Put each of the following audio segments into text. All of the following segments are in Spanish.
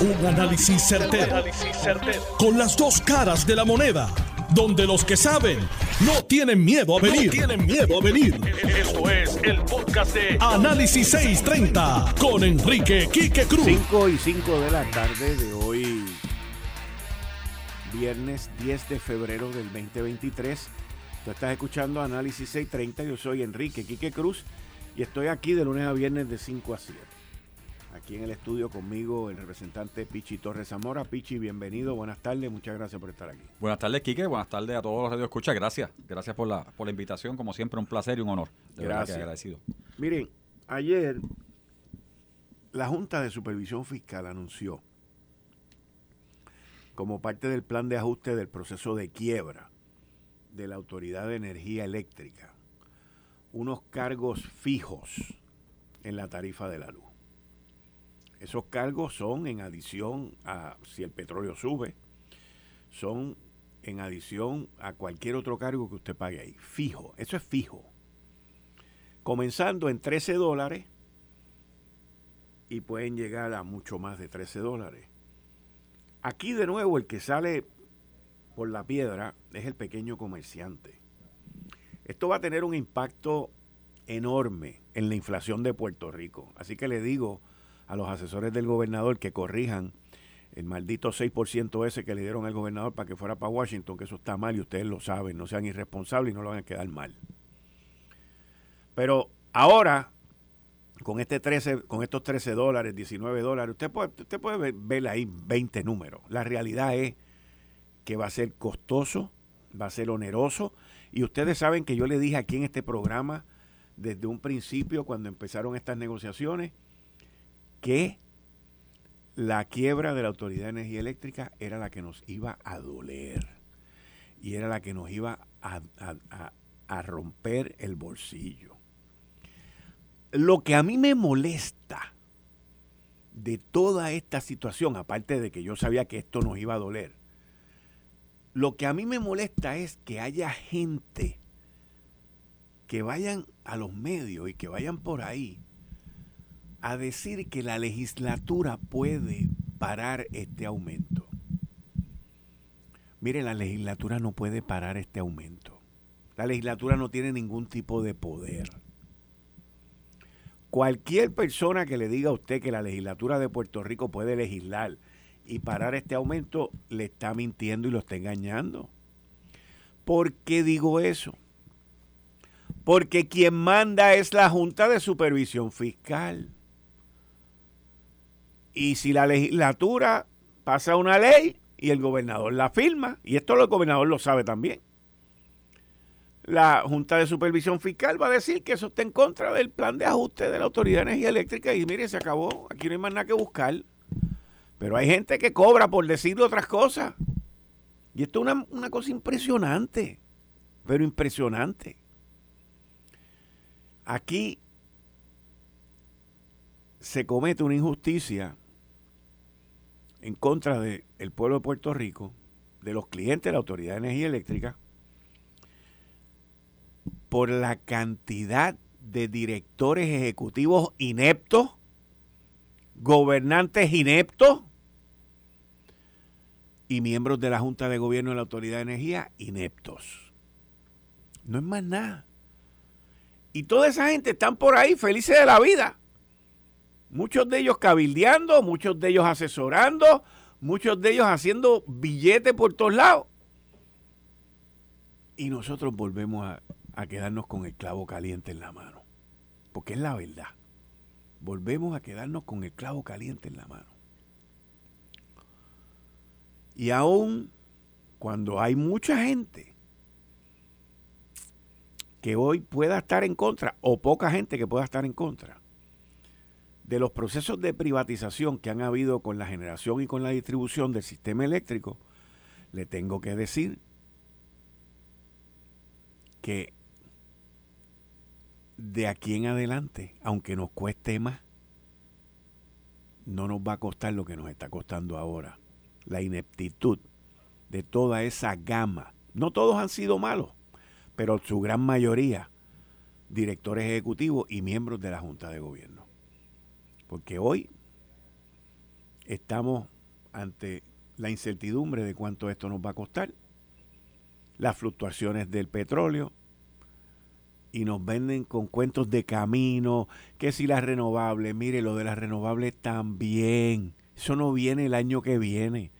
Un análisis certero, Con las dos caras de la moneda. Donde los que saben no tienen miedo a venir. tienen miedo a venir. Esto es el podcast de Análisis 630 con Enrique Quique Cruz. 5 y 5 de la tarde de hoy, viernes 10 de febrero del 2023. Tú estás escuchando Análisis 630. Yo soy Enrique Quique Cruz y estoy aquí de lunes a viernes de 5 a 7. Aquí en el estudio conmigo el representante Pichi Torres Zamora. Pichi, bienvenido, buenas tardes, muchas gracias por estar aquí. Buenas tardes, Quique, buenas tardes a todos los que escuchan. Gracias, gracias por la, por la invitación, como siempre, un placer y un honor. gracias. agradecido. Miren, ayer la Junta de Supervisión Fiscal anunció como parte del plan de ajuste del proceso de quiebra de la Autoridad de Energía Eléctrica unos cargos fijos en la tarifa de la luz. Esos cargos son en adición a si el petróleo sube, son en adición a cualquier otro cargo que usted pague ahí. Fijo, eso es fijo. Comenzando en 13 dólares y pueden llegar a mucho más de 13 dólares. Aquí de nuevo el que sale por la piedra es el pequeño comerciante. Esto va a tener un impacto enorme en la inflación de Puerto Rico. Así que le digo a los asesores del gobernador que corrijan el maldito 6% ese que le dieron al gobernador para que fuera para Washington, que eso está mal y ustedes lo saben, no sean irresponsables y no lo van a quedar mal. Pero ahora, con, este 13, con estos 13 dólares, 19 dólares, usted puede, usted puede ver, ahí 20 números. La realidad es que va a ser costoso, va a ser oneroso y ustedes saben que yo le dije aquí en este programa, desde un principio, cuando empezaron estas negociaciones, que la quiebra de la Autoridad de Energía Eléctrica era la que nos iba a doler y era la que nos iba a, a romper el bolsillo. Lo que a mí me molesta de toda esta situación, aparte de que yo sabía que esto nos iba a doler, lo que a mí me molesta es que haya gente que vayan a los medios y que vayan por ahí a decir que la legislatura puede parar este aumento. Mire, la legislatura no puede parar este aumento. La legislatura no tiene ningún tipo de poder. Cualquier persona que le diga a usted que la legislatura de Puerto Rico puede legislar y parar este aumento le está mintiendo y lo está engañando. ¿Por qué digo eso? Porque quien manda es la Junta de Supervisión Fiscal. Y si la legislatura pasa una ley y el gobernador la firma, y esto el gobernador lo sabe también, la Junta de Supervisión Fiscal va a decir que eso está en contra del plan de ajuste de la Autoridad de Energía Eléctrica y mire, se acabó, aquí no hay más nada que buscar. Pero hay gente que cobra por decir otras cosas. Y esto es una, cosa impresionante, pero impresionante. Aquí se comete una injusticia en contra del pueblo de Puerto Rico, de los clientes de la Autoridad de Energía Eléctrica, por la cantidad de directores ejecutivos ineptos, gobernantes ineptos, y miembros de la Junta de Gobierno de la Autoridad de Energía ineptos. No es más nada. Y toda esa gente están por ahí felices de la vida. Muchos de ellos cabildeando, muchos de ellos asesorando, muchos de ellos haciendo billetes por todos lados. Y nosotros volvemos a, a quedarnos con el clavo caliente en la mano. Porque es la verdad. Volvemos a quedarnos con el clavo caliente en la mano. Y aún cuando hay mucha gente que hoy pueda estar en contra, o poca gente que pueda estar en contra, de los procesos de privatización que han habido con la generación y con la distribución del sistema eléctrico, le tengo que decir que de aquí en adelante, aunque nos cueste más, no nos va a costar lo que nos está costando ahora la ineptitud de toda esa gama. No todos han sido malos, pero su gran mayoría, directores ejecutivos y miembros de la Junta de Gobierno. Porque hoy estamos ante la incertidumbre de cuánto esto nos va a costar, las fluctuaciones del petróleo, y nos venden con cuentos de camino, que si las renovables, mire, lo de las renovables también, eso no viene el año que viene,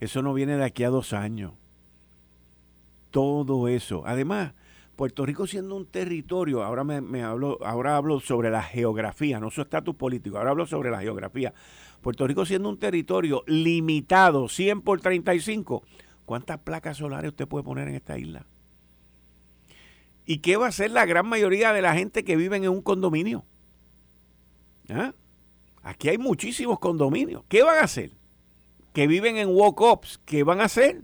eso no viene de aquí a dos años. Todo eso. Además, Puerto Rico siendo un territorio, ahora me, hablo, ahora hablo sobre la geografía, no su estatus político, ahora hablo sobre la geografía. Puerto Rico siendo un territorio limitado, 100 por 35, ¿cuántas placas solares usted puede poner en esta isla? ¿Y qué va a hacer la gran mayoría de la gente que vive en un condominio? ¿Ah? Aquí hay muchísimos condominios. ¿Qué van a hacer? Que viven en walk-ups. ¿Qué van a hacer?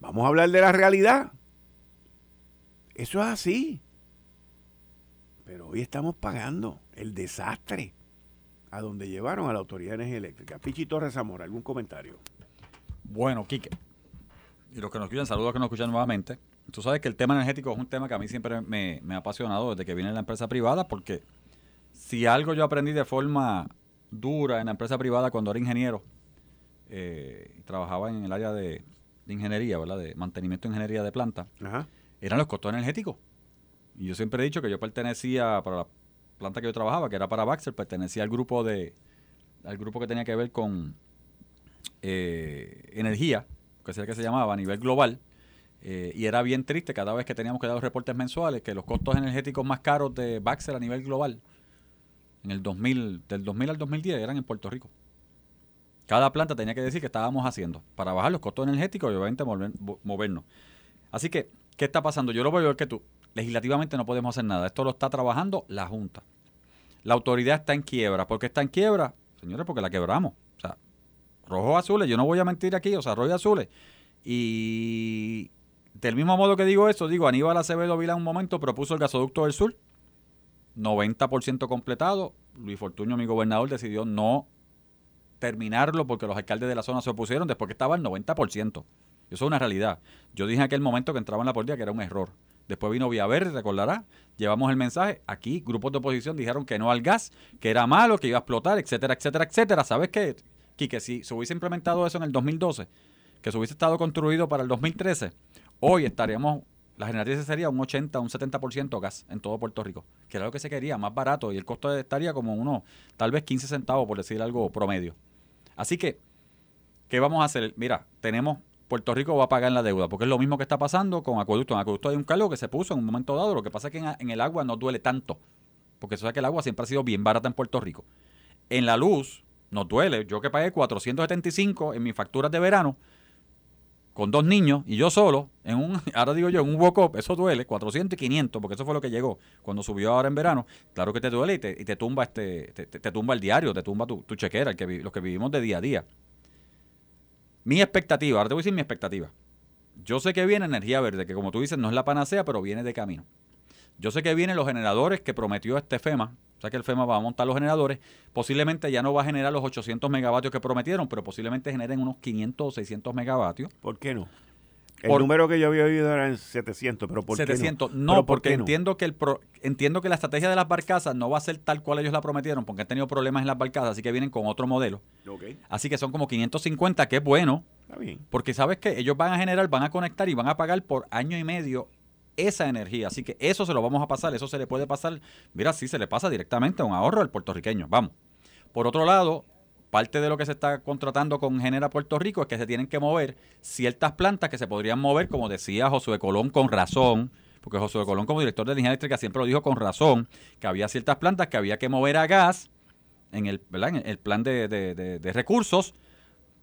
Vamos a hablar de la realidad. Eso es así. Pero hoy estamos pagando el desastre a donde llevaron a la Autoridad de Energía Eléctrica. Pichi Torres Zamora, ¿algún comentario? Bueno, Quique, y los que nos escuchan, saludos a que nos escuchan nuevamente. Tú sabes que el tema energético es un tema que a mí siempre me, ha apasionado desde que vine en la empresa privada, porque si algo yo aprendí de forma dura en la empresa privada cuando era ingeniero, eh, trabajaba en el área de, ingeniería, ¿verdad? De mantenimiento de ingeniería de planta, eran los costos energéticos. Y yo siempre he dicho que yo pertenecía, para la planta que yo trabajaba, que era para Baxter, pertenecía al grupo de al grupo que tenía que ver con eh, energía, que es el que se llamaba a nivel global, eh, y era bien triste cada vez que teníamos que dar los reportes mensuales que los costos energéticos más caros de Baxter a nivel global, en el 2000, del 2000 al 2010, eran en Puerto Rico. Cada planta tenía que decir qué estábamos haciendo para bajar los costos energéticos y obviamente movernos. Así que, ¿qué está pasando? Yo lo veo igual que tú. Legislativamente no podemos hacer nada. Esto lo está trabajando la Junta. La autoridad está en quiebra. ¿Por qué está en quiebra? Señores, porque la quebramos. O sea, rojos azules, yo no voy a mentir aquí, o sea, rojos azules. Y del mismo modo que digo eso, digo, Aníbal Acevedo Vila en un momento propuso el gasoducto del sur, 90% completado. Luis Fortuño, mi gobernador, decidió no terminarlo porque los alcaldes de la zona se opusieron después que estaba el 90%. Eso es una realidad. Yo dije en aquel momento que entraba en la política que era un error. Después vino Villaverde, recordará. Llevamos el mensaje. Aquí grupos de oposición dijeron que no al gas, que era malo, que iba a explotar, etcétera, etcétera, etcétera. ¿Sabes qué, Quique? Si se hubiese implementado eso en el 2012, que se hubiese estado construido para el 2013, Hoy estaríamos, la generatriz sería un 80, un 70% gas en todo Puerto Rico, que era lo que se quería, más barato, y el costo estaría como uno, tal vez 15 centavos, por decir algo promedio. Así que, ¿qué vamos a hacer? Mira, tenemos, Puerto Rico va a pagar la deuda, porque es lo mismo que está pasando con acueducto. En acueducto hay un cargo que se puso en un momento dado, lo que pasa es que en, el agua no duele tanto, porque eso es que el agua siempre ha sido bien barata en Puerto Rico. En la luz, nos duele. Yo que pagué 475 en mis facturas de verano, con dos niños y yo solo, en un, ahora digo yo, en un walk-up, eso duele, 400 y 500, porque eso fue lo que llegó cuando subió ahora en verano. Claro que te duele y te, tumba este te, tumba el diario, te tumba tu, chequera, el que, los que vivimos de día a día. Mi expectativa, ahora te voy a decir mi expectativa. Yo sé que viene energía verde, que como tú dices no es la panacea, pero viene de camino. Yo sé que vienen los generadores que prometió este FEMA, o sea que el FEMA va a montar los generadores. Posiblemente ya no va a generar los 800 megavatios que prometieron, pero posiblemente generen unos 500 o 600 megavatios. ¿Por qué no? El número que yo había oído era en 700, pero ¿por 700, qué no? no porque entiendo que el entiendo que la estrategia de las barcazas no va a ser tal cual ellos la prometieron, porque han tenido problemas en las barcazas, así que vienen con otro modelo. Así que son como 550, que es bueno. Está bien. Porque sabes que ellos van a generar, van a conectar y van a pagar por año y medio esa energía. Así que eso se lo vamos a pasar, eso se le puede pasar, mira, sí se le pasa directamente a un ahorro al puertorriqueño. Vamos. Por otro lado, parte de lo que se está contratando con Genera Puerto Rico es que se tienen que mover ciertas plantas que se podrían mover, como decía Josué Colón, con razón, porque Josué Colón como director de línea eléctrica siempre lo dijo con razón, que había ciertas plantas que había que mover a gas en el, En el plan de, de recursos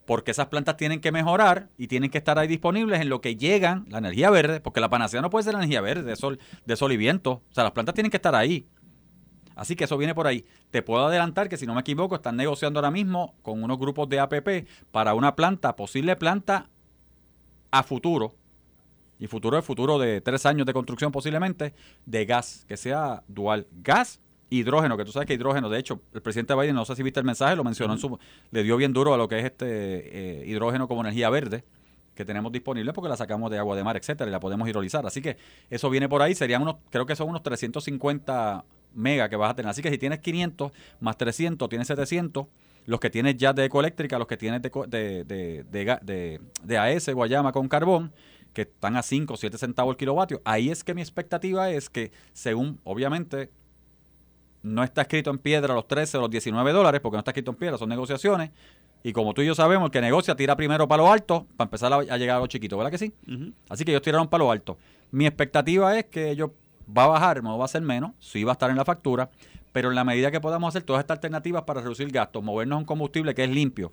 porque esas plantas tienen que mejorar y tienen que estar ahí disponibles en lo que llegan la energía verde, porque la panacea no puede ser la energía verde de sol, de sol y viento. O sea, las plantas tienen que estar ahí. Así que eso viene por ahí. Te puedo adelantar que si no me equivoco, están negociando ahora mismo con unos grupos de APP para una planta, posible planta a futuro, y futuro es futuro de tres años de construcción posiblemente, de gas, que sea dual. Gas hidrógeno, que tú sabes que hidrógeno, de hecho, el presidente Biden, no sé si viste el mensaje, lo mencionó en su, le dio bien duro a lo que es este eh, hidrógeno como energía verde que tenemos disponible porque la sacamos de agua de mar, etcétera, y la podemos hidrolizar. Así que eso viene por ahí, serían unos, creo que son unos 350 mega que vas a tener. Así que si tienes 500 más 300, tienes 700, los que tienes ya de ecoeléctrica, los que tienes de, de, de, de, de AS, Guayama con carbón, que están a 5 o 7 centavos el kilovatio. Ahí es que mi expectativa es que, según, obviamente, no está escrito en piedra los 13 o los 19 dólares, porque no está escrito en piedra, son negociaciones. Y como tú y yo sabemos, el que negocia tira primero para lo alto para empezar a, llegar a lo chiquito, ¿verdad que sí? Así que ellos tiraron para lo alto. Mi expectativa es que ellos va a bajar, no va a ser menos, sí va a estar en la factura, pero en la medida que podamos hacer todas estas alternativas para reducir gastos, movernos a un combustible que es limpio,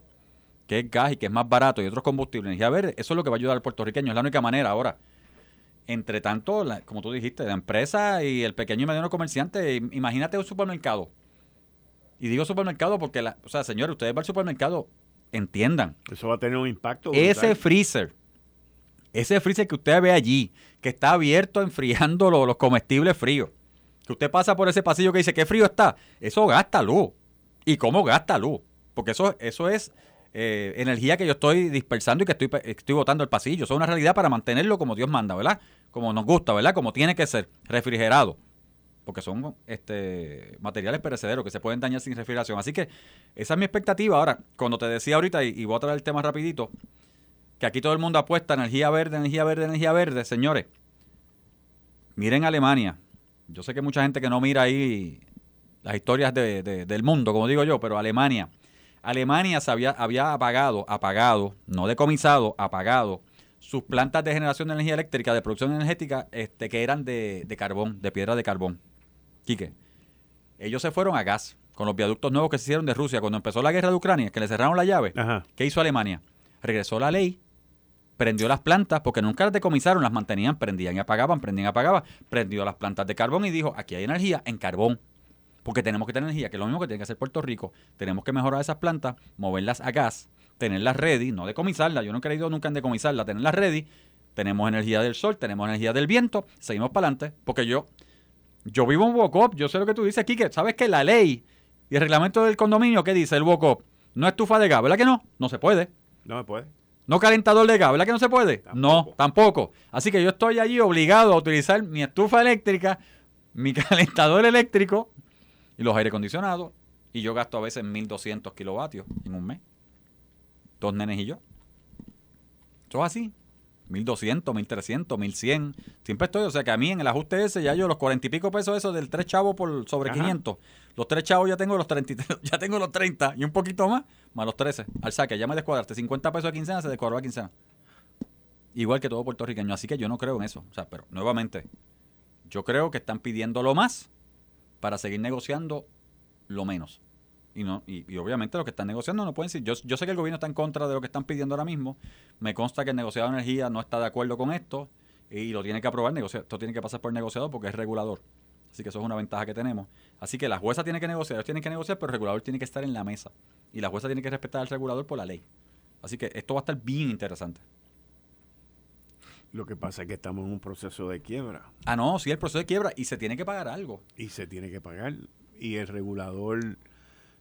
que es gas y que es más barato y otros combustibles, energía verde, eso es lo que va a ayudar al puertorriqueño, es la única manera ahora. Entre tanto, como tú dijiste, la empresa y el pequeño y mediano comerciante, imagínate un supermercado. Y digo supermercado porque, la, o sea, señores, ustedes van al supermercado, entiendan. Eso va a tener un impacto. Ese freezer, ese freezer que usted ve allí, que está abierto enfriando los comestibles fríos, que usted pasa por ese pasillo que dice, ¿qué frío está? Eso gasta luz. ¿Y cómo gasta luz? Porque eso, eso es eh, energía que yo estoy dispersando y que estoy, estoy botando el pasillo. Eso es una realidad para mantenerlo como Dios manda, ¿verdad? Como nos gusta, ¿verdad? Como tiene que ser, refrigerado. Porque son este, materiales perecederos que se pueden dañar sin refrigeración. Así que esa es mi expectativa. Ahora, cuando te decía ahorita, y, y voy a traer el tema rapidito, que aquí todo el mundo apuesta energía verde, energía verde, energía verde, señores. Miren Alemania, yo sé que mucha gente que no mira ahí las historias del mundo, como digo yo, pero Alemania. Alemania se había, había apagado, apagado, no decomisado, apagado sus plantas de generación de energía eléctrica, de producción energética, este, que eran de, carbón, de piedra de carbón. Quique, ellos se fueron a gas con los viaductos nuevos que se hicieron de Rusia cuando empezó la guerra de Ucrania, que le cerraron la llave. ¿Qué hizo Alemania? Regresó la ley prendió las plantas, porque nunca las decomisaron, las mantenían, prendían y apagaban, prendían y apagaban, prendió las plantas de carbón y dijo, aquí hay energía en carbón, porque tenemos que tener energía, que es lo mismo que tiene que hacer Puerto Rico, tenemos que mejorar esas plantas, moverlas a gas, tenerlas ready, no decomisarlas, yo no he creído nunca en decomisarlas, tenerlas ready, tenemos energía del sol, tenemos energía del viento, seguimos para adelante, porque yo, yo vivo en Wocop, yo sé lo que tú dices, aquí, que sabes que la ley y el reglamento del condominio, ¿qué dice el Wocop? No estufa de gas, ¿verdad que no? No se puede. No se puede. No calentador de gas, ¿verdad que no se puede? No, tampoco. Así que yo estoy allí obligado a utilizar mi estufa eléctrica, mi calentador eléctrico y los aire acondicionados. Y yo gasto a veces 1200 kilovatios en un mes. Dos nenes y yo. Eso es así. 1200, 1300, 1100. Siempre estoy, o sea que a mí en el ajuste ese ya yo los 40 y pico pesos eso del 3 chavos por sobre 500. Los 3 chavos ya tengo los 30, ya tengo los 30 y un poquito más, más los 13. Al saque, ya me descuadraste 50 pesos a quincena, se descuadró a quincena. Igual que todo puertorriqueño, así que yo no creo en eso. O sea, pero nuevamente, yo creo que están pidiendo lo más para seguir negociando lo menos. Y, no, y, obviamente los que están negociando no pueden decir, yo, yo sé que el gobierno está en contra de lo que están pidiendo ahora mismo, me consta que el negociado de energía no está de acuerdo con esto y lo tiene que aprobar, esto tiene que pasar por el negociador porque es regulador. Así que eso es una ventaja que tenemos. Así que la jueza tiene que negociar, ellos tienen que negociar, pero el regulador tiene que estar en la mesa. Y la jueza tiene que respetar al regulador por la ley. Así que esto va a estar bien interesante. Lo que pasa es que estamos en un proceso de quiebra. Ah, no, sí, el proceso de quiebra y se tiene que pagar algo. Y se tiene que pagar. Y el regulador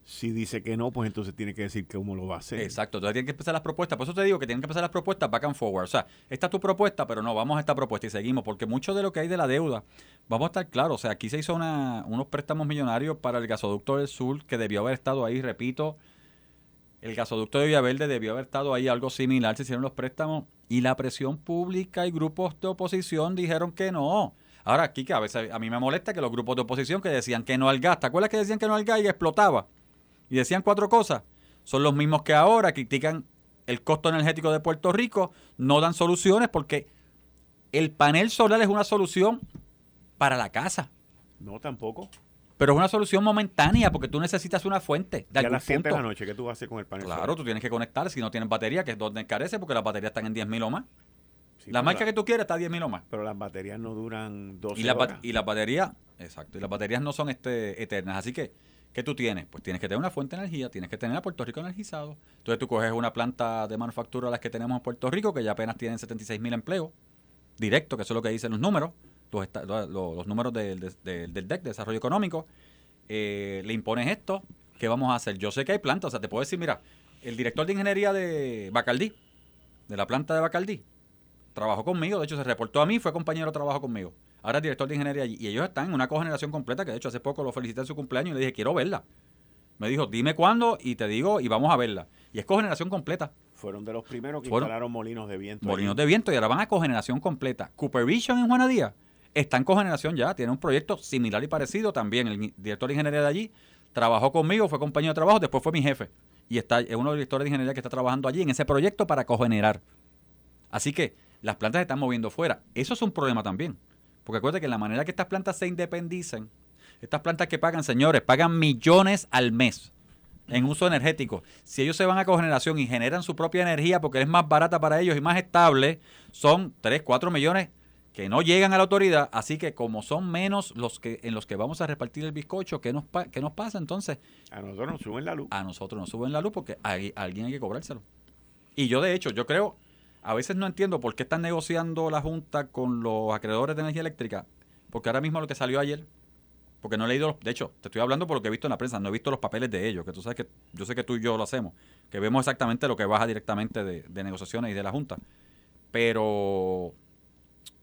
si dice que no, pues entonces tiene que decir cómo lo va a hacer. Exacto, entonces tienen que empezar las propuestas. Por eso te digo que tienen que empezar las propuestas back and forward. O sea, esta es tu propuesta, pero no, vamos a esta propuesta y seguimos, porque mucho de lo que hay de la deuda, vamos a estar claros. O sea, aquí se hizo una, unos préstamos millonarios para el gasoducto del sur que debió haber estado ahí, repito. El gasoducto de Villaverde debió haber estado ahí, algo similar, se hicieron los préstamos y la presión pública y grupos de oposición dijeron que no. Ahora, aquí que a veces a mí me molesta que los grupos de oposición que decían que no al gas, ¿te acuerdas que decían que no al gas y explotaba? Y decían cuatro cosas, son los mismos que ahora critican el costo energético de Puerto Rico, no dan soluciones porque el panel solar es una solución para la casa. No, tampoco. Pero es una solución momentánea porque tú necesitas una fuente. De a las 7 de la noche, ¿qué tú vas a hacer con el panel Claro, tú tienes que conectar si no tienes batería, que es donde encarece porque las baterías están en 10.000 o más. la marca que tú quieres está a 10.000 o más. Pero las baterías no duran 12 y horas. Y las baterías, exacto, y las baterías no son este, eternas. Así que ¿Qué tú tienes? Pues tienes que tener una fuente de energía, tienes que tener a Puerto Rico energizado. Entonces tú coges una planta de manufactura, las que tenemos en Puerto Rico, que ya apenas tienen 76 mil empleos, directo, que eso es lo que dicen los números, los, números del, del, DEC, de Desarrollo Económico. Eh, le impones esto, ¿qué vamos a hacer? Yo sé que hay plantas, o sea, te puedo decir, mira, el director de ingeniería de Bacaldí, de la planta de Bacaldí, trabajó conmigo, de hecho se reportó a mí, fue compañero de trabajo conmigo ahora es director de ingeniería y ellos están en una cogeneración completa que de hecho hace poco lo felicité en su cumpleaños y le dije, quiero verla. Me dijo, dime cuándo y te digo y vamos a verla. Y es cogeneración completa. Fueron de los primeros que instalaron molinos de viento. Molinos de viento y ahora van a cogeneración completa. Cooper Vision en Juana Díaz está en cogeneración ya, tiene un proyecto similar y parecido también. El director de ingeniería de allí trabajó conmigo, fue compañero de trabajo, después fue mi jefe. Y está, es uno de los directores de ingeniería que está trabajando allí en ese proyecto para cogenerar. Así que las plantas se están moviendo fuera. Eso es un problema también. Porque acuérdate que la manera que estas plantas se independicen, estas plantas que pagan, señores, pagan millones al mes en uso energético. Si ellos se van a cogeneración y generan su propia energía porque es más barata para ellos y más estable, son 3, 4 millones que no llegan a la autoridad, así que como son menos los que en los que vamos a repartir el bizcocho, ¿qué nos, qué nos pasa entonces? A nosotros nos suben la luz. A nosotros nos suben la luz porque hay, alguien hay que cobrárselo. Y yo de hecho, yo creo, a veces no entiendo por qué están negociando la Junta con los acreedores de energía eléctrica, porque ahora mismo lo que salió ayer, porque no he leído, los, de hecho, te estoy hablando por lo que he visto en la prensa, no he visto los papeles de ellos, que tú sabes que yo sé que tú y yo lo hacemos, que vemos exactamente lo que baja directamente de, negociaciones y de la Junta. Pero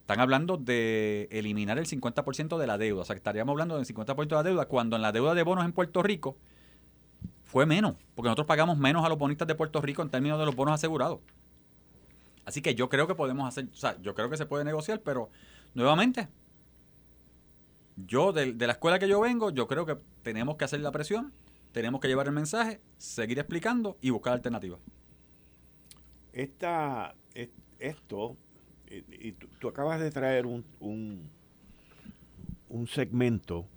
están hablando de eliminar el 50% de la deuda. O sea, estaríamos hablando del 50% de la deuda cuando en la deuda de bonos en Puerto Rico fue menos, porque nosotros pagamos menos a los bonistas de Puerto Rico en términos de los bonos asegurados. Así que yo creo que podemos hacer, o sea, yo creo que se puede negociar, pero nuevamente, yo de, la escuela que yo vengo, yo creo que tenemos que hacer la presión, tenemos que llevar el mensaje, seguir explicando y buscar alternativas. Esta, esto y, tú, acabas de traer un, un, segmento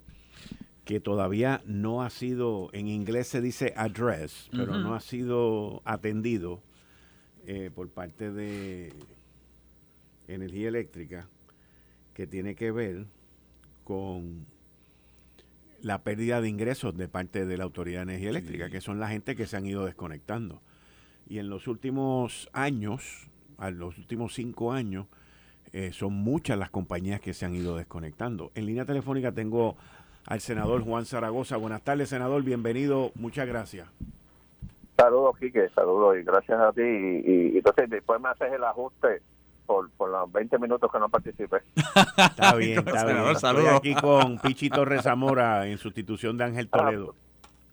que todavía no ha sido, en inglés se dice address, pero no ha sido atendido eh, por parte de energía eléctrica, que tiene que ver con la pérdida de ingresos de parte de la Autoridad de Energía Eléctrica, que son la gente que se han ido desconectando. Y en los últimos años, a los últimos cinco años, eh, son muchas las compañías que se han ido desconectando. En línea telefónica tengo al senador Juan Zaragoza. Buenas tardes, senador, bienvenido, muchas gracias. Saludos, Quique, saludos y gracias a ti. Y, entonces después me haces el ajuste por, por los 20 minutos que no participé. está bien, está bien. Estoy aquí con Pichi Torres Zamora en sustitución de Ángel Toledo.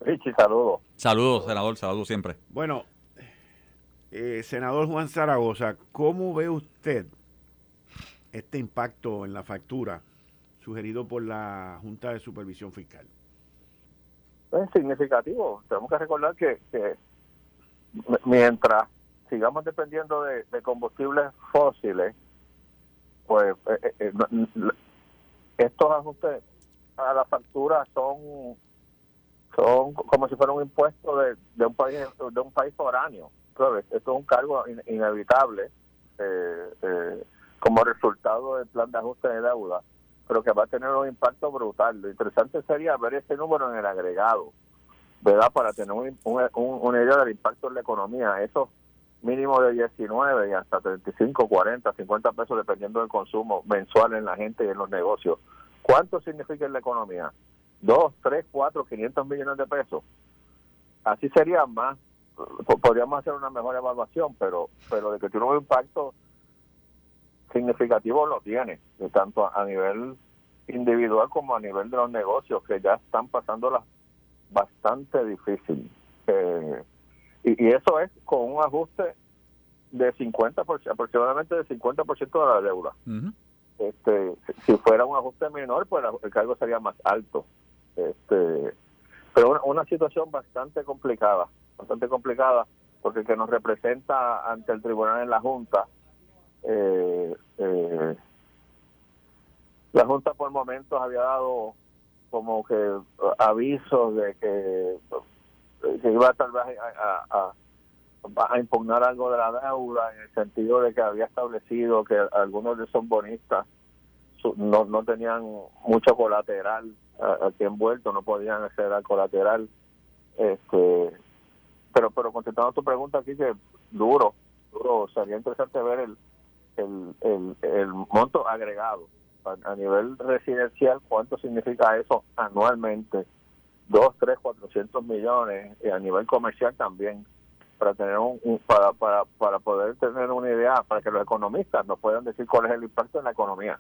Pichi, saludos. Saludos, senador, saludos siempre. Bueno, eh, senador Juan Zaragoza, ¿cómo ve usted este impacto en la factura sugerido por la Junta de Supervisión Fiscal? Es significativo. Tenemos que recordar que, mientras sigamos dependiendo de, combustibles fósiles, pues eh, eh, estos ajustes a la factura son son como si fuera un impuesto de, de un país de un país foráneo esto es un cargo inevitable eh, eh, como resultado del plan de ajuste de deuda, pero que va a tener un impacto brutal. Lo interesante sería ver ese número en el agregado, ¿verdad? Para tener un, una idea del impacto en la economía. Eso mínimo de 19 y hasta 35, 40, 50 pesos dependiendo del consumo mensual en la gente y en los negocios. ¿Cuánto significa en la economía? 2, 3, 4, 500 millones de pesos. Así sería más podríamos hacer una mejor evaluación, pero pero de que tiene un impacto significativo lo tiene, tanto a nivel individual como a nivel de los negocios que ya están pasándola bastante difícil. Eh, y, eso es con un ajuste de 50 aproximadamente de 50% de la deuda. este si fuera un ajuste menor pues el cargo sería más alto este pero una, una situación bastante complicada bastante complicada, porque el que nos representa ante el tribunal en la Junta, eh, eh, la Junta por momentos había dado como que avisos de que se iba tal vez a, a, impugnar algo de la deuda en el sentido de que había establecido que algunos de esos bonistas no, no tenían mucho colateral aquí envuelto, no podían acceder al colateral. Este, pero pero contestando a tu pregunta aquí que duro duro sería interesante ver el el, el, monto agregado a, nivel residencial cuánto significa eso anualmente dos tres cuatrocientos millones y a nivel comercial también para tener un, para, para para poder tener una idea para que los economistas nos puedan decir cuál es el impacto en la economía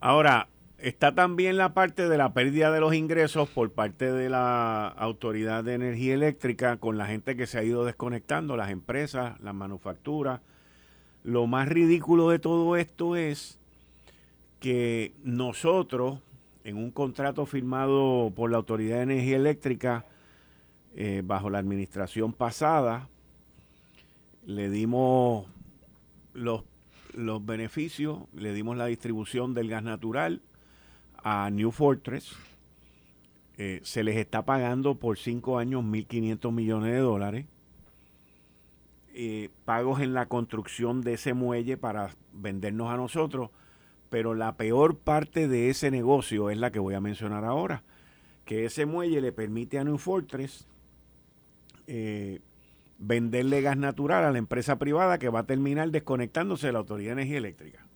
ahora está también la parte de la pérdida de los ingresos por parte de la Autoridad de Energía Eléctrica con la gente que se ha ido desconectando, las empresas, las manufacturas. Lo más ridículo de todo esto es que nosotros, en un contrato firmado por la Autoridad de Energía Eléctrica, eh, bajo la administración pasada, le dimos los, los beneficios, le dimos la distribución del gas natural a New Fortress. Eh, se les está pagando por cinco años 1.500 millones de dólares. Eh, pagos en la construcción de ese muelle para vendernos a nosotros. Pero la peor parte de ese negocio es la que voy a mencionar ahora. Que ese muelle le permite a New Fortress eh, venderle gas natural a la empresa privada que va a terminar desconectándose de la Autoridad de Energía Eléctrica.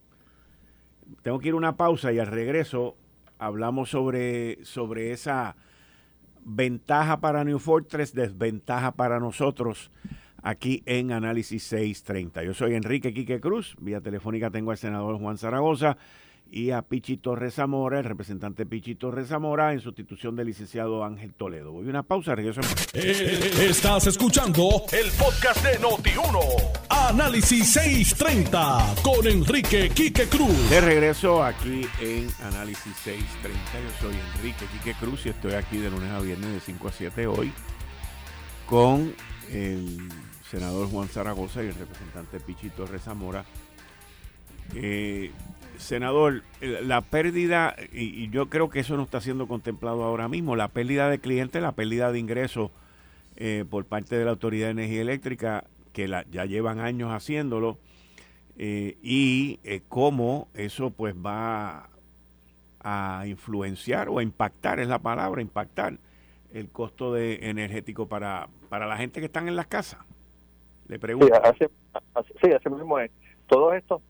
Tengo que ir a una pausa y al regreso hablamos sobre, sobre esa ventaja para New Fortress, desventaja para nosotros aquí en Análisis 630. Yo soy Enrique Quique Cruz, vía telefónica tengo al senador Juan Zaragoza y a Pichi Torres Zamora, el representante Pichi Torres Zamora, en sustitución del licenciado Ángel Toledo. Voy a una pausa, regreso. Eh, estás escuchando el podcast de Noti1. Análisis 630 con Enrique Quique Cruz. De regreso aquí en Análisis 630. Yo soy Enrique Quique Cruz y estoy aquí de lunes a viernes de 5 a 7 hoy con el senador Juan Zaragoza y el representante Pichi Torres Zamora. Eh, senador, la pérdida, y, yo creo que eso no está siendo contemplado ahora mismo, la pérdida de clientes, la pérdida de ingresos eh, por parte de la Autoridad de Energía Eléctrica, que la, ya llevan años haciéndolo, eh, y cómo eso pues va a influenciar o a impactar, es la palabra, impactar el costo de energético para, para la gente que están en las casas. Le pregunto. Sí, así, mismo es. Todos estos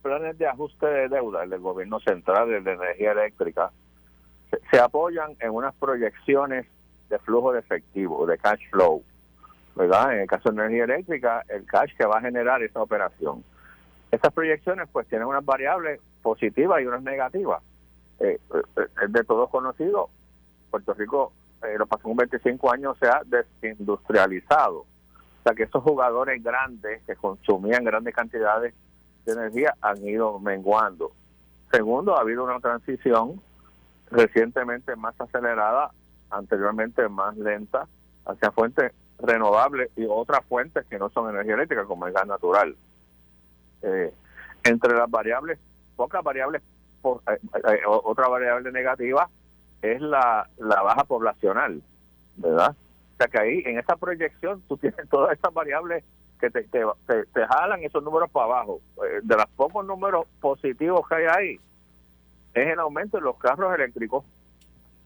planes de ajuste de deuda del gobierno central de energía eléctrica se, apoyan en unas proyecciones de flujo de efectivo, de cash flow, ¿verdad? En el caso de energía eléctrica, el cash que va a generar esa operación. Estas proyecciones pues tienen unas variables positivas y unas negativas. Eh, eh, es de todos conocido, Puerto Rico eh, los pasados 25 años se ha desindustrializado. Sea que esos jugadores grandes que consumían grandes cantidades energía han ido menguando. Segundo, ha habido una transición recientemente más acelerada, anteriormente más lenta, hacia fuentes renovables y otras fuentes que no son energía eléctrica, como el gas natural. Eh, entre las variables, pocas variables, eh, eh, otra variable negativa es la baja poblacional, ¿verdad? O que ahí, en esa proyección, tú tienes todas estas variables que te, te, te, jalan esos números para abajo. Eh, de los pocos números positivos que hay ahí, es el aumento de los carros eléctricos.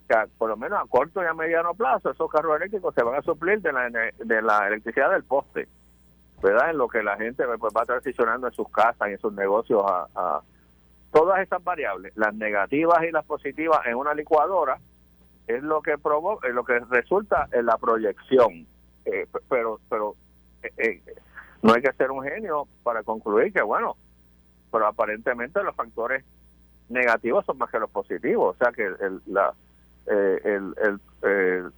Que por lo menos a corto y a mediano plazo, esos carros eléctricos se van a suplir de la, de la electricidad del poste. ¿Verdad? En lo que la gente pues, va transicionando en sus casas y en sus negocios a, todas esas variables, las negativas y las positivas en una licuadora, es lo que provoca, es lo que resulta en la proyección. Eh, pero pero eh, eh, no hay que ser un genio para concluir que, bueno, pero aparentemente los factores negativos son más que los positivos. O sea que el, la, eh, el,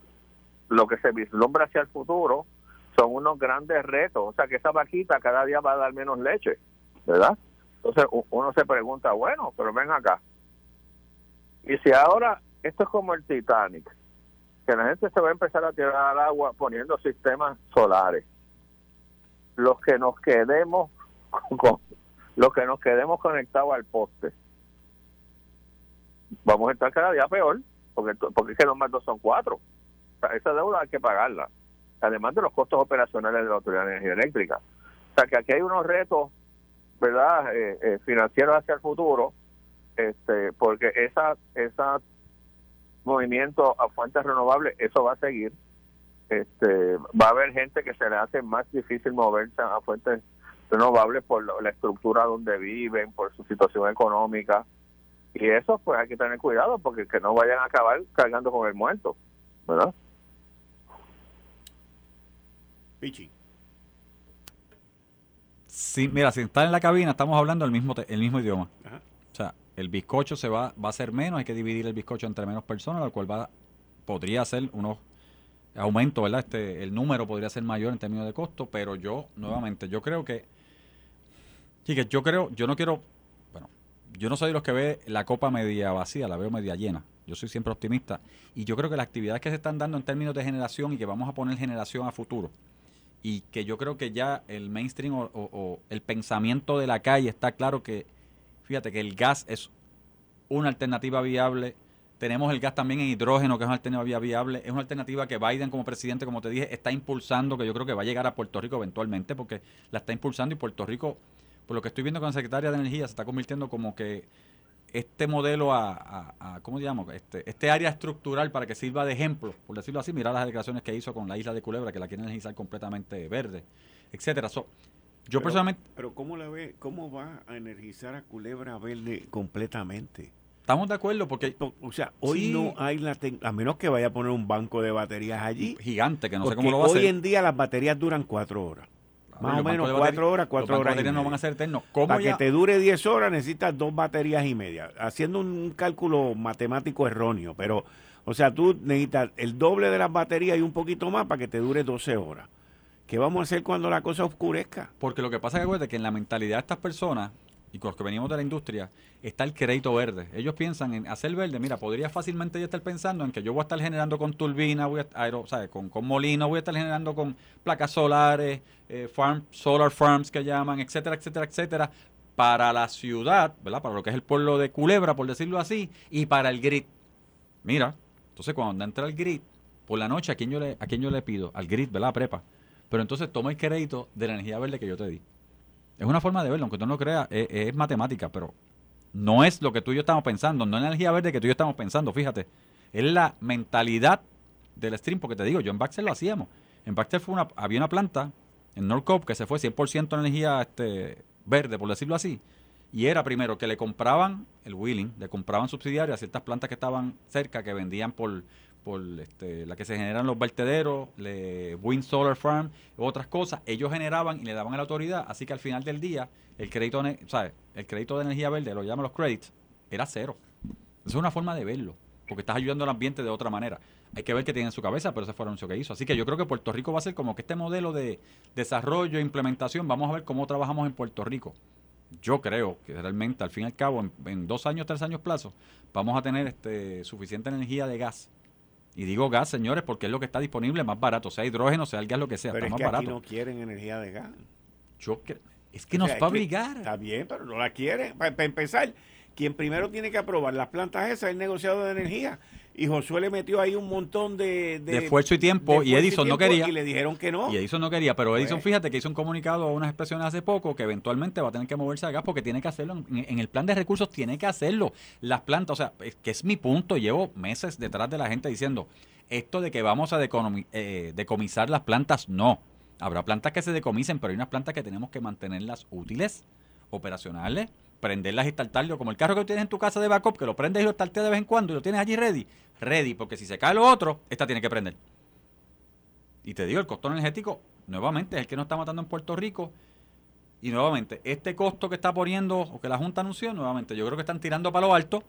lo que se vislumbra hacia el futuro son unos grandes retos. O sea que esa vaquita cada día va a dar menos leche, ¿verdad? Entonces uno se pregunta, bueno, pero ven acá. Y si ahora esto es como el Titanic, que la gente se va a empezar a tirar al agua poniendo sistemas solares. Los que nos quedemos con, los que nos quedemos conectados al poste vamos a estar cada día peor porque porque es que los más dos son cuatro. Esa deuda hay que pagarla además de los costos operacionales de la autoridad de energía eléctrica. O sea que aquí hay unos retos verdad eh, eh, financieros hacia el futuro este porque esa esa movimiento a fuentes renovables eso va a seguir este, va a haber gente que se le hace más difícil moverse a fuentes renovables por la estructura donde viven, por su situación económica. Y eso pues hay que tener cuidado porque que no vayan a acabar cargando con el muerto, ¿verdad? Pichi. Sí, mira, si están en la cabina estamos hablando el mismo el mismo idioma. Sea, el bizcocho se va, va a ser menos, hay que dividir el bizcocho entre menos personas, lo cual va, podría ser unos aumentos, ¿verdad? Este, el número podría ser mayor en términos de costo, pero yo, nuevamente, yo creo que, que yo creo, yo no quiero, bueno, yo no soy de los que ve la copa media vacía, la veo media llena. Yo soy siempre optimista. Y yo creo que las actividades que se están dando en términos de generación y que vamos a poner generación a futuro, y que yo creo que ya el mainstream o, el pensamiento de la calle está claro que, fíjate, que el gas es una alternativa viable. Tenemos el gas también en hidrógeno, que es una alternativa viable. Es una alternativa que Biden como presidente, como te dije, está impulsando, que yo creo que va a llegar a Puerto Rico eventualmente, porque la está impulsando y Puerto Rico, por lo que estoy viendo con la secretaria de Energía, se está convirtiendo como que este modelo a, a, ¿cómo digamos? Este, este área estructural para que sirva de ejemplo, por decirlo así, mirar las declaraciones que hizo con la isla de Culebra, que la quieren energizar completamente verde, etcétera. Yo personalmente... Pero ¿cómo, la ve, ¿cómo va a energizar a Culebra verde completamente? Estamos de acuerdo porque... O sea, hoy no hay la... A menos que vaya a poner un banco de baterías allí. Gigante, que no sé cómo lo va a hacer. Hoy en día las baterías duran cuatro horas. Más o menos cuatro horas, cuatro horas. Los no van a ser eternos. Para que te dure 10 horas necesitas dos baterías y media. Haciendo un cálculo matemático erróneo, pero, o sea, tú necesitas el doble de las baterías y un poquito más para que te dure 12 horas. ¿Qué vamos a hacer cuando la cosa oscurezca? Porque lo que pasa es que, que en la mentalidad de estas personas, y con los que venimos de la industria, está el crédito verde. Ellos piensan en hacer verde. Mira, podría fácilmente yo estar pensando en que yo voy a estar generando con turbina, voy a, aero, Con, con molino, voy a estar generando con placas solares, eh, farm, solar farms que llaman, etcétera, etcétera, etcétera, para la ciudad, ¿verdad? Para lo que es el pueblo de Culebra, por decirlo así, y para el grid. Mira, entonces cuando entra el grid, por la noche, ¿a quién yo le, a quién yo le pido? Al grid, ¿verdad? Prepa. Pero entonces toma el crédito de la energía verde que yo te di. Es una forma de verlo, aunque tú no lo creas, es, matemática, pero no es lo que tú y yo estamos pensando, no es energía verde que tú y yo estamos pensando, fíjate. Es la mentalidad del stream, porque te digo, yo en Baxter lo hacíamos. En Baxter fue una, había una planta en North que se fue 100% energía este, verde, por decirlo así. Y era primero que le compraban el wheeling, le compraban subsidiarias a ciertas plantas que estaban cerca, que vendían por por este, la que se generan los vertederos, Wind Solar Farm, otras cosas, ellos generaban y le daban a la autoridad, así que al final del día el crédito, el crédito de energía verde, lo llaman los credits, era cero. Esa es una forma de verlo, porque estás ayudando al ambiente de otra manera. Hay que ver qué tiene en su cabeza, pero ese fue el anuncio que hizo. Así que yo creo que Puerto Rico va a ser como que este modelo de desarrollo e implementación, vamos a ver cómo trabajamos en Puerto Rico. Yo creo que realmente, al fin y al cabo, en, en dos años, tres años plazo, vamos a tener este, suficiente energía de gas y digo gas, señores, porque es lo que está disponible más barato, sea hidrógeno, sea el gas, lo que sea, pero está es más que Aquí no quieren energía de gas. Yo es que nos va a obligar. Está bien, pero no la quieren. Para, empezar, quien primero tiene que aprobar las plantas esas es el negociado de energía y Josué le metió ahí un montón de, de, esfuerzo y tiempo y Edison no quería y le dijeron que no y Edison no quería pero Edison pues. fíjate que hizo un comunicado a unas expresiones hace poco que eventualmente va a tener que moverse a gas porque tiene que hacerlo en, el plan de recursos tiene que hacerlo las plantas o sea que es mi punto llevo meses detrás de la gente diciendo esto de que vamos a eh, decomisar las plantas no habrá plantas que se decomisen pero hay unas plantas que tenemos que mantenerlas útiles operacionales prenderlas y startarlo, como el carro que tienes en tu casa de backup, que lo prendes y lo starteas de vez en cuando y lo tienes allí ready. Ready, porque si se cae lo otro, esta tiene que prender. Y te digo, el costo energético, nuevamente, es el que nos está matando en Puerto Rico. Y nuevamente, este costo que está poniendo, o que la Junta anunció, nuevamente, yo creo que están tirando para lo alto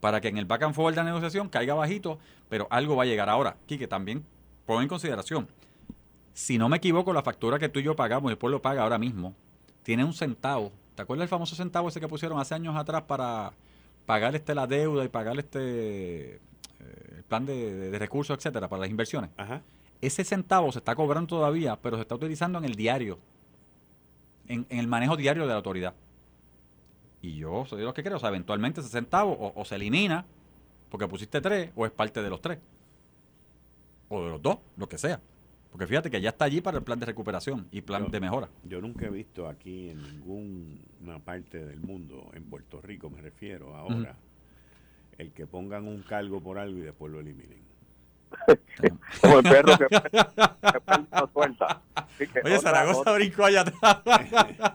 para que en el back and forward de la negociación caiga bajito, pero algo va a llegar. Ahora, Quique, también pongo en consideración, si no me equivoco, la factura que tú y yo pagamos, el pueblo paga ahora mismo, tiene un centavo ¿Te acuerdas el famoso centavo ese que pusieron hace años atrás para pagar este la deuda y pagar este el plan de, recursos, etcétera, para las inversiones? Ese centavo se está cobrando todavía, pero se está utilizando en el diario, en, el manejo diario de la autoridad. Y yo soy de los que creo, o sea, eventualmente ese centavo o, o se elimina porque pusiste tres, o es parte de los tres. O de los dos, lo que sea. Porque fíjate que ya está allí para el plan de recuperación y plan de mejora. Yo nunca he visto aquí en ninguna parte del mundo, en Puerto Rico me refiero ahora, el que pongan un cargo por algo y después lo eliminen. Como el perro que, no suelta. Oye, Zaragoza brincó allá atrás.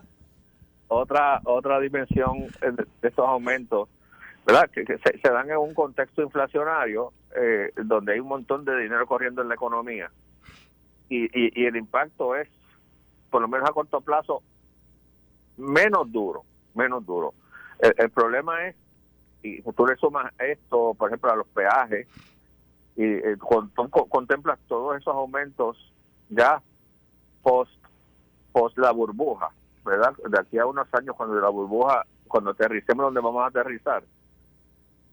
otra, otra dimensión de estos aumentos, ¿verdad? Que, se, dan en un contexto inflacionario eh, donde hay un montón de dinero corriendo en la economía y, y, el impacto es, por lo menos a corto plazo, menos duro, menos duro. El, problema es, y tú le sumas esto, por ejemplo, a los peajes, y eh, contemplas todos esos aumentos ya post, post la burbuja, ¿verdad? De aquí a unos años, cuando la burbuja, cuando aterricemos donde vamos a aterrizar,